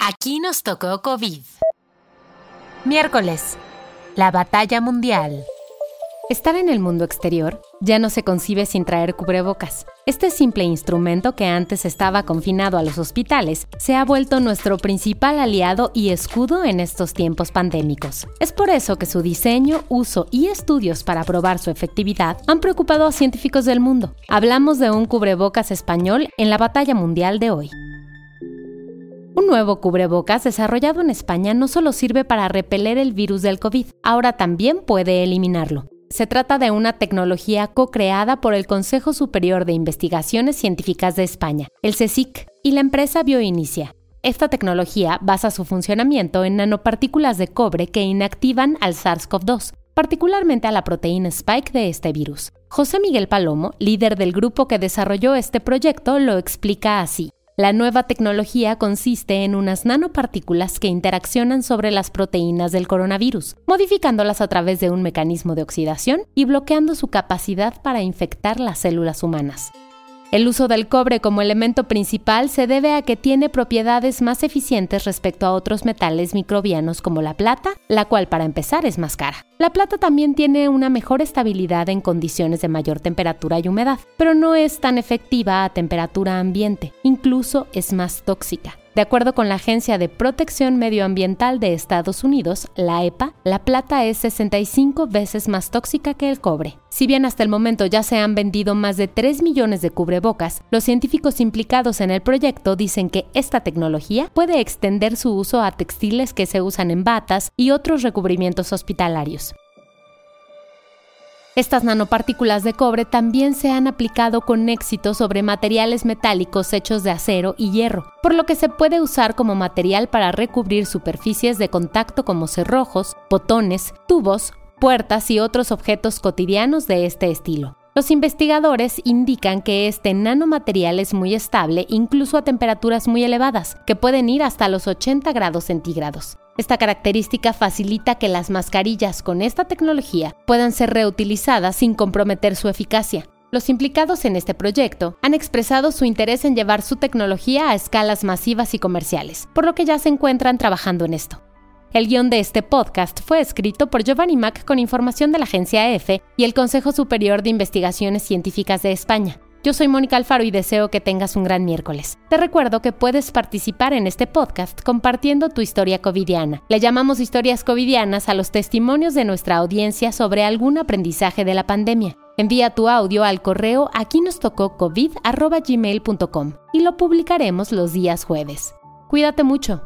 Aquí nos tocó COVID. Miércoles. La batalla mundial. Estar en el mundo exterior ya no se concibe sin traer cubrebocas. Este simple instrumento que antes estaba confinado a los hospitales se ha vuelto nuestro principal aliado y escudo en estos tiempos pandémicos. Es por eso que su diseño, uso y estudios para probar su efectividad han preocupado a científicos del mundo. Hablamos de un cubrebocas español en la batalla mundial de hoy. Un nuevo cubrebocas desarrollado en España no solo sirve para repeler el virus del COVID, ahora también puede eliminarlo. Se trata de una tecnología co-creada por el Consejo Superior de Investigaciones Científicas de España, el CSIC, y la empresa Bioinicia. Esta tecnología basa su funcionamiento en nanopartículas de cobre que inactivan al SARS-CoV-2, particularmente a la proteína spike de este virus. José Miguel Palomo, líder del grupo que desarrolló este proyecto, lo explica así. La nueva tecnología consiste en unas nanopartículas que interaccionan sobre las proteínas del coronavirus, modificándolas a través de un mecanismo de oxidación y bloqueando su capacidad para infectar las células humanas. El uso del cobre como elemento principal se debe a que tiene propiedades más eficientes respecto a otros metales microbianos como la plata, la cual para empezar es más cara. La plata también tiene una mejor estabilidad en condiciones de mayor temperatura y humedad, pero no es tan efectiva a temperatura ambiente, incluso es más tóxica. De acuerdo con la Agencia de Protección Medioambiental de Estados Unidos, la EPA, la plata es 65 veces más tóxica que el cobre. Si bien hasta el momento ya se han vendido más de 3 millones de cubrebocas, los científicos implicados en el proyecto dicen que esta tecnología puede extender su uso a textiles que se usan en batas y otros recubrimientos hospitalarios. Estas nanopartículas de cobre también se han aplicado con éxito sobre materiales metálicos hechos de acero y hierro, por lo que se puede usar como material para recubrir superficies de contacto como cerrojos, botones, tubos, puertas y otros objetos cotidianos de este estilo. Los investigadores indican que este nanomaterial es muy estable incluso a temperaturas muy elevadas, que pueden ir hasta los 80 grados centígrados. Esta característica facilita que las mascarillas con esta tecnología puedan ser reutilizadas sin comprometer su eficacia. Los implicados en este proyecto han expresado su interés en llevar su tecnología a escalas masivas y comerciales, por lo que ya se encuentran trabajando en esto. El guion de este podcast fue escrito por Giovanni Mac con información de la agencia EFE y el Consejo Superior de Investigaciones Científicas de España. Yo soy Mónica Alfaro y deseo que tengas un gran miércoles. Te recuerdo que puedes participar en este podcast compartiendo tu historia covidiana. Le llamamos historias covidianas a los testimonios de nuestra audiencia sobre algún aprendizaje de la pandemia. Envía tu audio al correo aquí nos tocó covid y lo publicaremos los días jueves. Cuídate mucho.